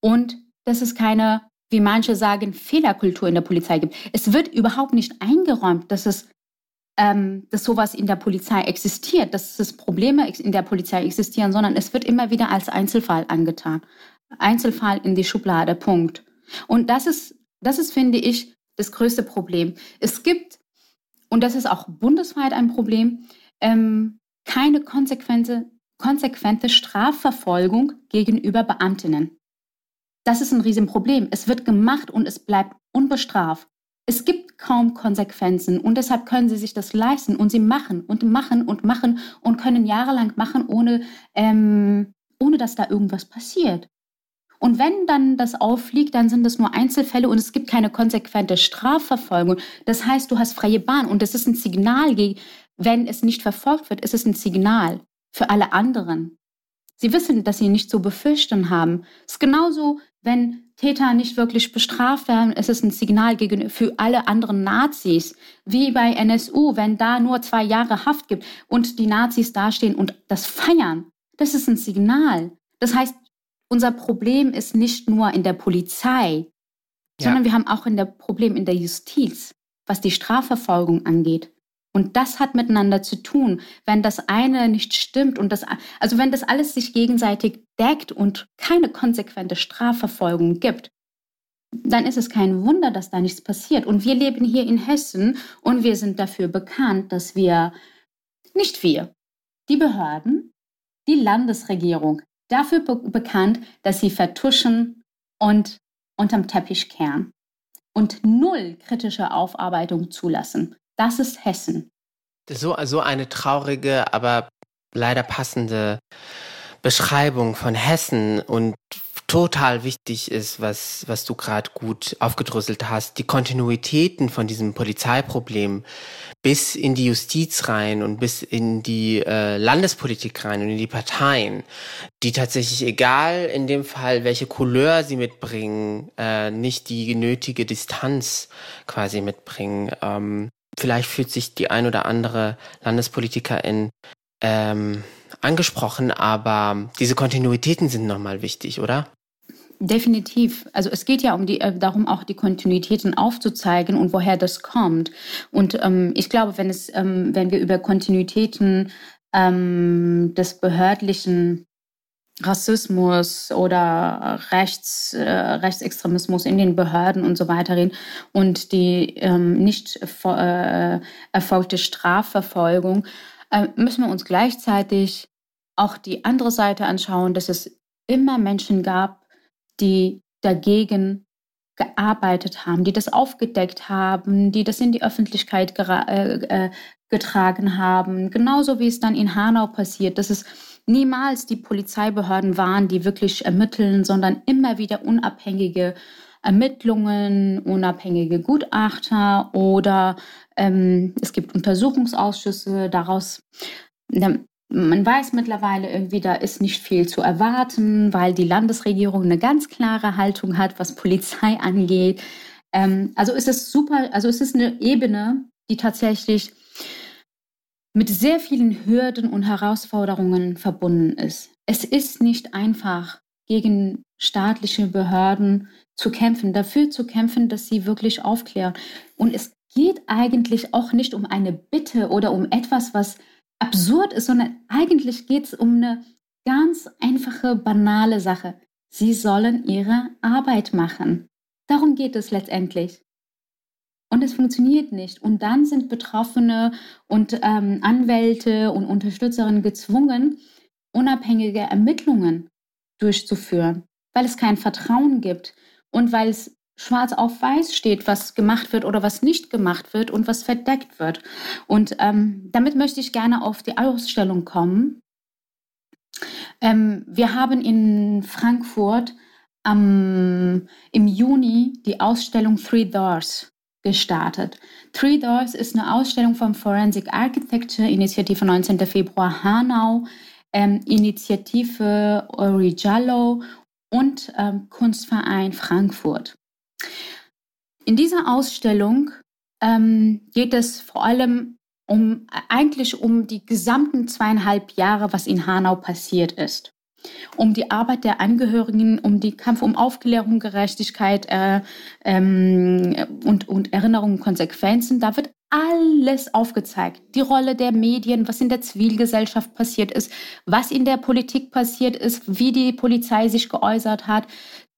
und dass es keine, wie manche sagen, Fehlerkultur in der Polizei gibt. Es wird überhaupt nicht eingeräumt, dass es ähm, dass sowas in der Polizei existiert, dass es Probleme in der Polizei existieren, sondern es wird immer wieder als Einzelfall angetan. Einzelfall in die Schublade, Punkt. Und das ist, das ist, finde ich, das größte Problem. Es gibt, und das ist auch bundesweit ein Problem, ähm, keine konsequente, konsequente Strafverfolgung gegenüber Beamtinnen. Das ist ein Riesenproblem. Es wird gemacht und es bleibt unbestraft. Es gibt kaum Konsequenzen und deshalb können sie sich das leisten und sie machen und machen und machen und können jahrelang machen, ohne, ähm, ohne dass da irgendwas passiert. Und wenn dann das auffliegt, dann sind das nur Einzelfälle und es gibt keine konsequente Strafverfolgung. Das heißt, du hast freie Bahn und das ist ein Signal, wenn es nicht verfolgt wird, ist es ein Signal für alle anderen. Sie wissen, dass sie nicht zu befürchten haben. Es ist genauso, wenn Täter nicht wirklich bestraft werden, ist es ein Signal für alle anderen Nazis. Wie bei NSU, wenn da nur zwei Jahre Haft gibt und die Nazis dastehen und das feiern. Das ist ein Signal. Das heißt, unser Problem ist nicht nur in der Polizei, ja. sondern wir haben auch ein Problem in der Justiz, was die Strafverfolgung angeht. Und das hat miteinander zu tun. Wenn das eine nicht stimmt und das, also wenn das alles sich gegenseitig deckt und keine konsequente Strafverfolgung gibt, dann ist es kein Wunder, dass da nichts passiert. Und wir leben hier in Hessen und wir sind dafür bekannt, dass wir, nicht wir, die Behörden, die Landesregierung, dafür be bekannt, dass sie vertuschen und unterm Teppich kehren und null kritische Aufarbeitung zulassen. Das ist Hessen. So, so eine traurige, aber leider passende Beschreibung von Hessen und total wichtig ist, was, was du gerade gut aufgedröselt hast, die Kontinuitäten von diesem Polizeiproblem bis in die Justiz rein und bis in die äh, Landespolitik rein und in die Parteien, die tatsächlich egal in dem Fall, welche Couleur sie mitbringen, äh, nicht die nötige Distanz quasi mitbringen. Ähm, vielleicht fühlt sich die ein oder andere Landespolitikerin ähm, angesprochen, aber diese Kontinuitäten sind nochmal wichtig, oder? Definitiv. Also es geht ja um die, äh, darum, auch die Kontinuitäten aufzuzeigen und woher das kommt. Und ähm, ich glaube, wenn es, ähm, wenn wir über Kontinuitäten ähm, des behördlichen Rassismus oder Rechts, äh, Rechtsextremismus in den Behörden und so weiter reden und die ähm, nicht äh, erfolgte Strafverfolgung, äh, müssen wir uns gleichzeitig auch die andere Seite anschauen, dass es immer Menschen gab, die dagegen gearbeitet haben, die das aufgedeckt haben, die das in die Öffentlichkeit äh, äh, getragen haben. Genauso wie es dann in Hanau passiert, dass es niemals die Polizeibehörden waren, die wirklich ermitteln, sondern immer wieder unabhängige Ermittlungen, unabhängige Gutachter oder ähm, es gibt Untersuchungsausschüsse. Daraus man weiß mittlerweile irgendwie, da ist nicht viel zu erwarten, weil die Landesregierung eine ganz klare Haltung hat, was Polizei angeht. Ähm, also ist es super, also es ist eine Ebene, die tatsächlich mit sehr vielen Hürden und Herausforderungen verbunden ist. Es ist nicht einfach, gegen staatliche Behörden zu kämpfen, dafür zu kämpfen, dass sie wirklich aufklären. Und es geht eigentlich auch nicht um eine Bitte oder um etwas, was absurd ist, sondern eigentlich geht es um eine ganz einfache, banale Sache. Sie sollen ihre Arbeit machen. Darum geht es letztendlich. Und es funktioniert nicht. Und dann sind Betroffene und ähm, Anwälte und Unterstützerinnen gezwungen, unabhängige Ermittlungen durchzuführen, weil es kein Vertrauen gibt und weil es schwarz auf weiß steht, was gemacht wird oder was nicht gemacht wird und was verdeckt wird. Und ähm, damit möchte ich gerne auf die Ausstellung kommen. Ähm, wir haben in Frankfurt am, im Juni die Ausstellung Three Doors gestartet. Three Doors ist eine Ausstellung vom Forensic Architecture Initiative 19. Februar Hanau, ähm, Initiative Ori Jallo und ähm, Kunstverein Frankfurt. In dieser Ausstellung ähm, geht es vor allem um eigentlich um die gesamten zweieinhalb Jahre, was in Hanau passiert ist. Um die Arbeit der Angehörigen, um den Kampf um Aufklärung, Gerechtigkeit äh, ähm, und, und Erinnerung und Konsequenzen. Da wird alles aufgezeigt. Die Rolle der Medien, was in der Zivilgesellschaft passiert ist, was in der Politik passiert ist, wie die Polizei sich geäußert hat,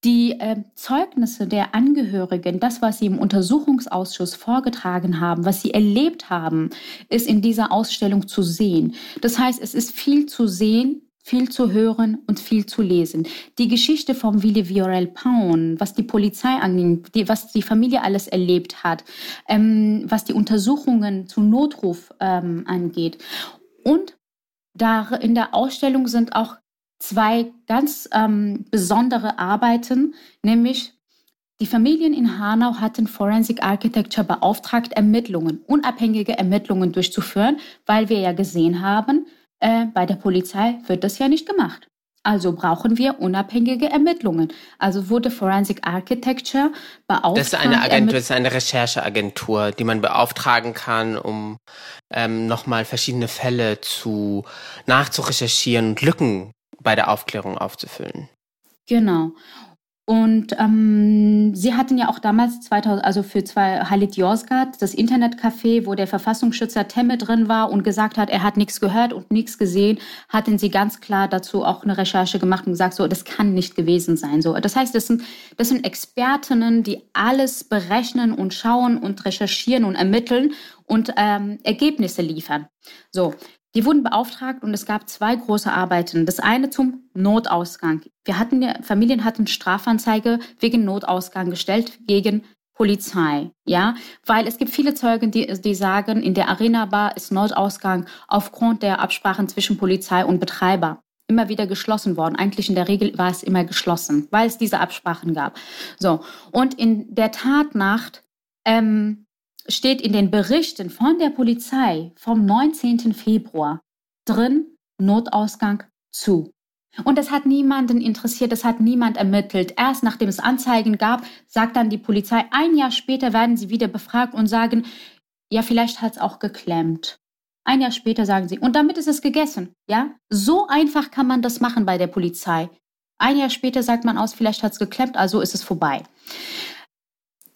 die äh, Zeugnisse der Angehörigen, das, was sie im Untersuchungsausschuss vorgetragen haben, was sie erlebt haben, ist in dieser Ausstellung zu sehen. Das heißt, es ist viel zu sehen, viel zu hören und viel zu lesen. Die Geschichte vom Willi Viorel Paun, was die Polizei anging, die, was die Familie alles erlebt hat, ähm, was die Untersuchungen zu Notruf ähm, angeht. Und da in der Ausstellung sind auch zwei ganz ähm, besondere Arbeiten, nämlich die Familien in Hanau hatten Forensic Architecture beauftragt, Ermittlungen, unabhängige Ermittlungen durchzuführen, weil wir ja gesehen haben, äh, bei der Polizei wird das ja nicht gemacht. Also brauchen wir unabhängige Ermittlungen. Also wurde Forensic Architecture beauftragt. Das ist eine Agentur, das ist eine Rechercheagentur, die man beauftragen kann, um ähm, nochmal verschiedene Fälle zu nachzurecherchieren und Lücken bei der Aufklärung aufzufüllen. Genau. Und ähm, sie hatten ja auch damals 2000, also für zwei Halit Yozgat, das Internetcafé, wo der Verfassungsschützer Temme drin war und gesagt hat, er hat nichts gehört und nichts gesehen, hatten sie ganz klar dazu auch eine Recherche gemacht und gesagt, so, das kann nicht gewesen sein. So, das heißt, das sind, das sind Expertinnen, die alles berechnen und schauen und recherchieren und ermitteln und ähm, Ergebnisse liefern. So, die wurden beauftragt und es gab zwei große Arbeiten. Das eine zum Notausgang. Wir hatten, Familien hatten Strafanzeige wegen Notausgang gestellt gegen Polizei, ja, weil es gibt viele Zeugen, die, die sagen, in der Arena Bar ist Notausgang aufgrund der Absprachen zwischen Polizei und Betreiber immer wieder geschlossen worden. Eigentlich in der Regel war es immer geschlossen, weil es diese Absprachen gab. So und in der Tatnacht ähm, steht in den Berichten von der Polizei vom 19. Februar drin, Notausgang zu. Und das hat niemanden interessiert, das hat niemand ermittelt. Erst nachdem es Anzeigen gab, sagt dann die Polizei, ein Jahr später werden sie wieder befragt und sagen, ja, vielleicht hat es auch geklemmt. Ein Jahr später sagen sie, und damit ist es gegessen. Ja, so einfach kann man das machen bei der Polizei. Ein Jahr später sagt man aus, vielleicht hat es geklemmt, also ist es vorbei.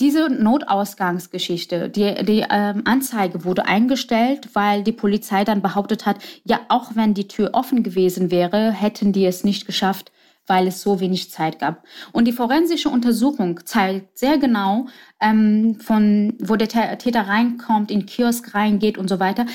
Diese Notausgangsgeschichte, die, die ähm, Anzeige wurde eingestellt, weil die Polizei dann behauptet hat, ja, auch wenn die Tür offen gewesen wäre, hätten die es nicht geschafft, weil es so wenig Zeit gab. Und die forensische Untersuchung zeigt sehr genau, ähm, von wo der Täter reinkommt, in Kiosk reingeht und so weiter.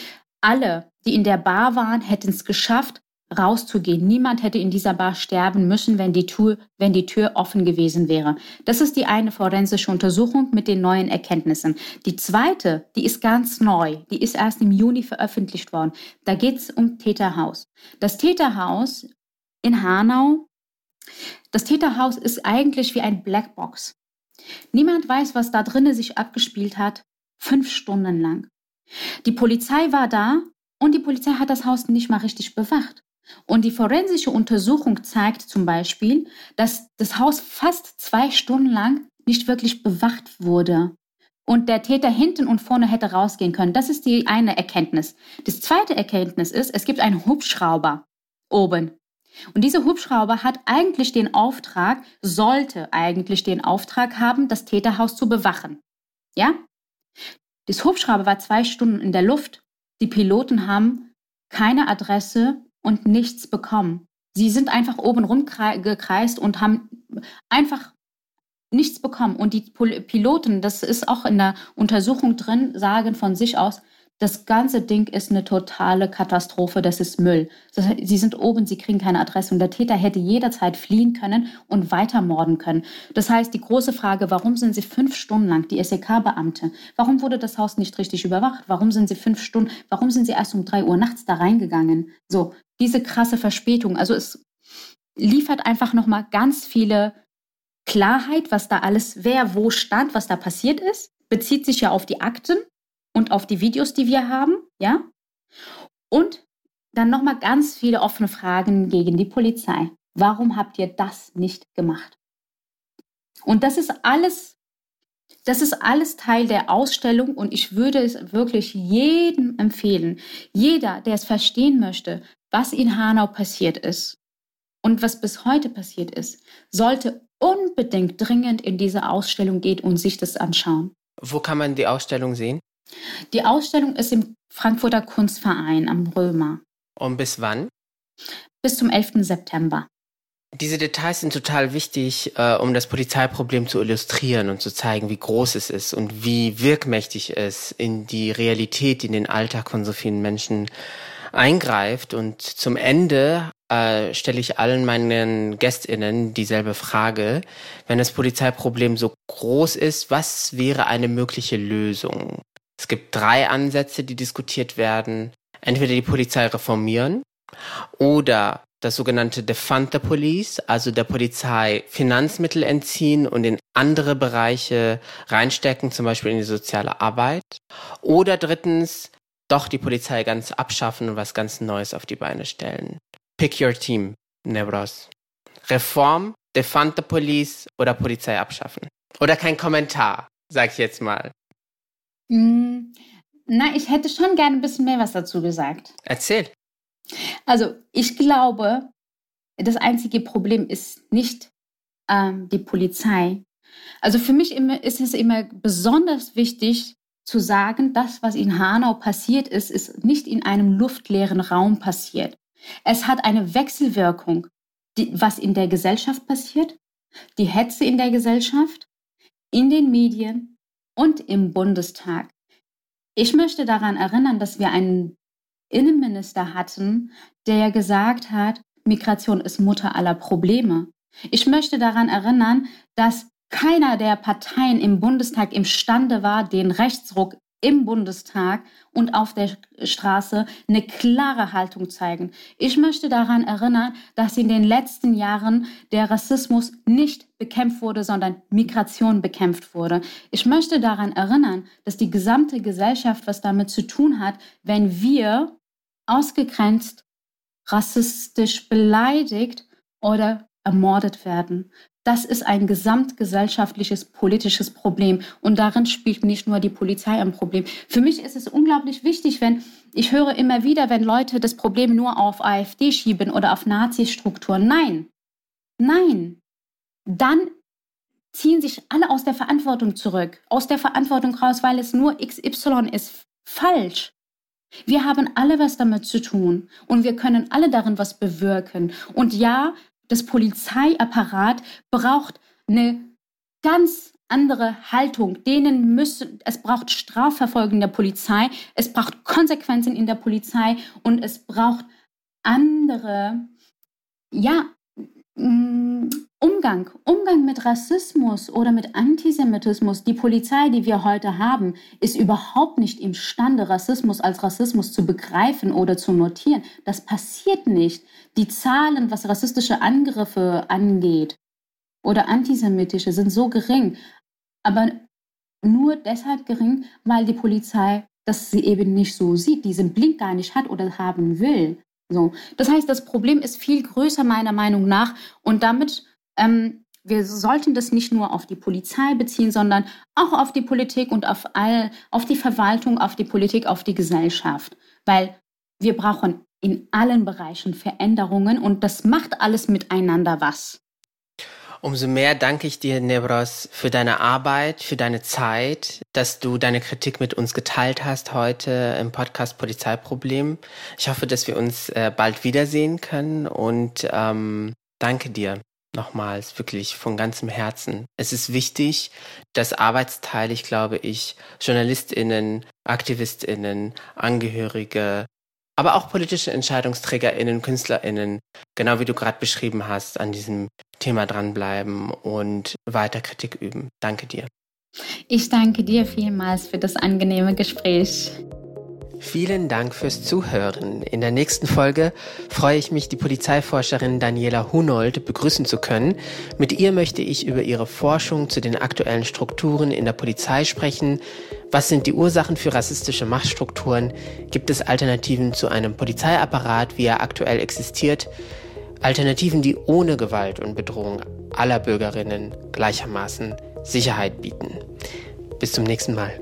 Alle, die in der Bar waren, hätten es geschafft, rauszugehen. Niemand hätte in dieser Bar sterben müssen, wenn die, Tür, wenn die Tür offen gewesen wäre. Das ist die eine forensische Untersuchung mit den neuen Erkenntnissen. Die zweite, die ist ganz neu. Die ist erst im Juni veröffentlicht worden. Da geht es um Täterhaus. Das Täterhaus in Hanau, das Täterhaus ist eigentlich wie ein Blackbox. Niemand weiß, was da drinnen sich abgespielt hat, fünf Stunden lang. Die Polizei war da und die Polizei hat das Haus nicht mal richtig bewacht. Und die forensische Untersuchung zeigt zum Beispiel, dass das Haus fast zwei Stunden lang nicht wirklich bewacht wurde und der Täter hinten und vorne hätte rausgehen können. Das ist die eine Erkenntnis. Das zweite Erkenntnis ist, es gibt einen Hubschrauber oben. Und dieser Hubschrauber hat eigentlich den Auftrag, sollte eigentlich den Auftrag haben, das Täterhaus zu bewachen. Ja? Das Hubschrauber war zwei Stunden in der Luft. Die Piloten haben keine Adresse und nichts bekommen. Sie sind einfach oben rumgekreist und haben einfach nichts bekommen. Und die Piloten, das ist auch in der Untersuchung drin, sagen von sich aus, das ganze Ding ist eine totale Katastrophe, das ist Müll. Sie sind oben, sie kriegen keine Adresse und der Täter hätte jederzeit fliehen können und weiter morden können. Das heißt, die große Frage, warum sind sie fünf Stunden lang, die SEK-Beamte, warum wurde das Haus nicht richtig überwacht? Warum sind sie fünf Stunden, warum sind sie erst um drei Uhr nachts da reingegangen? So, diese krasse Verspätung. Also es liefert einfach nochmal ganz viele Klarheit, was da alles, wer wo stand, was da passiert ist, bezieht sich ja auf die Akten und auf die Videos, die wir haben, ja? Und dann nochmal ganz viele offene Fragen gegen die Polizei. Warum habt ihr das nicht gemacht? Und das ist alles, das ist alles Teil der Ausstellung und ich würde es wirklich jedem empfehlen. Jeder, der es verstehen möchte, was in Hanau passiert ist und was bis heute passiert ist, sollte unbedingt dringend in diese Ausstellung gehen und sich das anschauen. Wo kann man die Ausstellung sehen? Die Ausstellung ist im Frankfurter Kunstverein am Römer. Und bis wann? Bis zum 11. September. Diese Details sind total wichtig, äh, um das Polizeiproblem zu illustrieren und zu zeigen, wie groß es ist und wie wirkmächtig es in die Realität, in den Alltag von so vielen Menschen eingreift. Und zum Ende äh, stelle ich allen meinen Gästinnen dieselbe Frage. Wenn das Polizeiproblem so groß ist, was wäre eine mögliche Lösung? Es gibt drei Ansätze, die diskutiert werden. Entweder die Polizei reformieren oder das sogenannte Defund the Police, also der Polizei Finanzmittel entziehen und in andere Bereiche reinstecken, zum Beispiel in die soziale Arbeit. Oder drittens, doch die Polizei ganz abschaffen und was ganz Neues auf die Beine stellen. Pick your team, Nevros. Reform, Defund the Police oder Polizei abschaffen. Oder kein Kommentar, sag ich jetzt mal. Mm, na, ich hätte schon gerne ein bisschen mehr was dazu gesagt. Erzähl. Also ich glaube, das einzige Problem ist nicht ähm, die Polizei. Also für mich immer, ist es immer besonders wichtig zu sagen, das, was in Hanau passiert ist, ist nicht in einem luftleeren Raum passiert. Es hat eine Wechselwirkung, die, was in der Gesellschaft passiert, die Hetze in der Gesellschaft, in den Medien und im Bundestag. Ich möchte daran erinnern, dass wir einen Innenminister hatten, der gesagt hat, Migration ist Mutter aller Probleme. Ich möchte daran erinnern, dass keiner der Parteien im Bundestag imstande war, den Rechtsruck im Bundestag und auf der Straße eine klare Haltung zeigen. Ich möchte daran erinnern, dass in den letzten Jahren der Rassismus nicht bekämpft wurde, sondern Migration bekämpft wurde. Ich möchte daran erinnern, dass die gesamte Gesellschaft was damit zu tun hat, wenn wir ausgegrenzt, rassistisch beleidigt oder ermordet werden. Das ist ein gesamtgesellschaftliches politisches Problem und darin spielt nicht nur die Polizei ein Problem. Für mich ist es unglaublich wichtig, wenn ich höre immer wieder, wenn Leute das Problem nur auf AfD schieben oder auf Nazi-Strukturen. Nein, nein. Dann ziehen sich alle aus der Verantwortung zurück, aus der Verantwortung raus, weil es nur XY ist. Falsch. Wir haben alle was damit zu tun und wir können alle darin was bewirken. Und ja, das Polizeiapparat braucht eine ganz andere Haltung. Denen müssen, es braucht Strafverfolgung der Polizei, es braucht Konsequenzen in der Polizei und es braucht andere, ja, mm, Umgang, Umgang mit Rassismus oder mit Antisemitismus. Die Polizei, die wir heute haben, ist überhaupt nicht imstande, Rassismus als Rassismus zu begreifen oder zu notieren. Das passiert nicht. Die Zahlen, was rassistische Angriffe angeht oder antisemitische, sind so gering. Aber nur deshalb gering, weil die Polizei das sie eben nicht so sieht, diesen Blick gar nicht hat oder haben will. So. Das heißt, das Problem ist viel größer meiner Meinung nach und damit ähm, wir sollten das nicht nur auf die Polizei beziehen, sondern auch auf die Politik und auf all, auf die Verwaltung, auf die Politik, auf die Gesellschaft. Weil wir brauchen in allen Bereichen Veränderungen und das macht alles miteinander was. Umso mehr danke ich dir, Nebros, für deine Arbeit, für deine Zeit, dass du deine Kritik mit uns geteilt hast heute im Podcast Polizeiproblem. Ich hoffe, dass wir uns äh, bald wiedersehen können und ähm, danke dir nochmals wirklich von ganzem Herzen. Es ist wichtig, dass arbeitsteilig, glaube ich, JournalistInnen, AktivistInnen, Angehörige, aber auch politische EntscheidungsträgerInnen, KünstlerInnen, genau wie du gerade beschrieben hast, an diesem Thema dranbleiben und weiter Kritik üben. Danke dir. Ich danke dir vielmals für das angenehme Gespräch. Vielen Dank fürs Zuhören. In der nächsten Folge freue ich mich, die Polizeiforscherin Daniela Hunold begrüßen zu können. Mit ihr möchte ich über ihre Forschung zu den aktuellen Strukturen in der Polizei sprechen. Was sind die Ursachen für rassistische Machtstrukturen? Gibt es Alternativen zu einem Polizeiapparat, wie er aktuell existiert? Alternativen, die ohne Gewalt und Bedrohung aller Bürgerinnen gleichermaßen Sicherheit bieten. Bis zum nächsten Mal.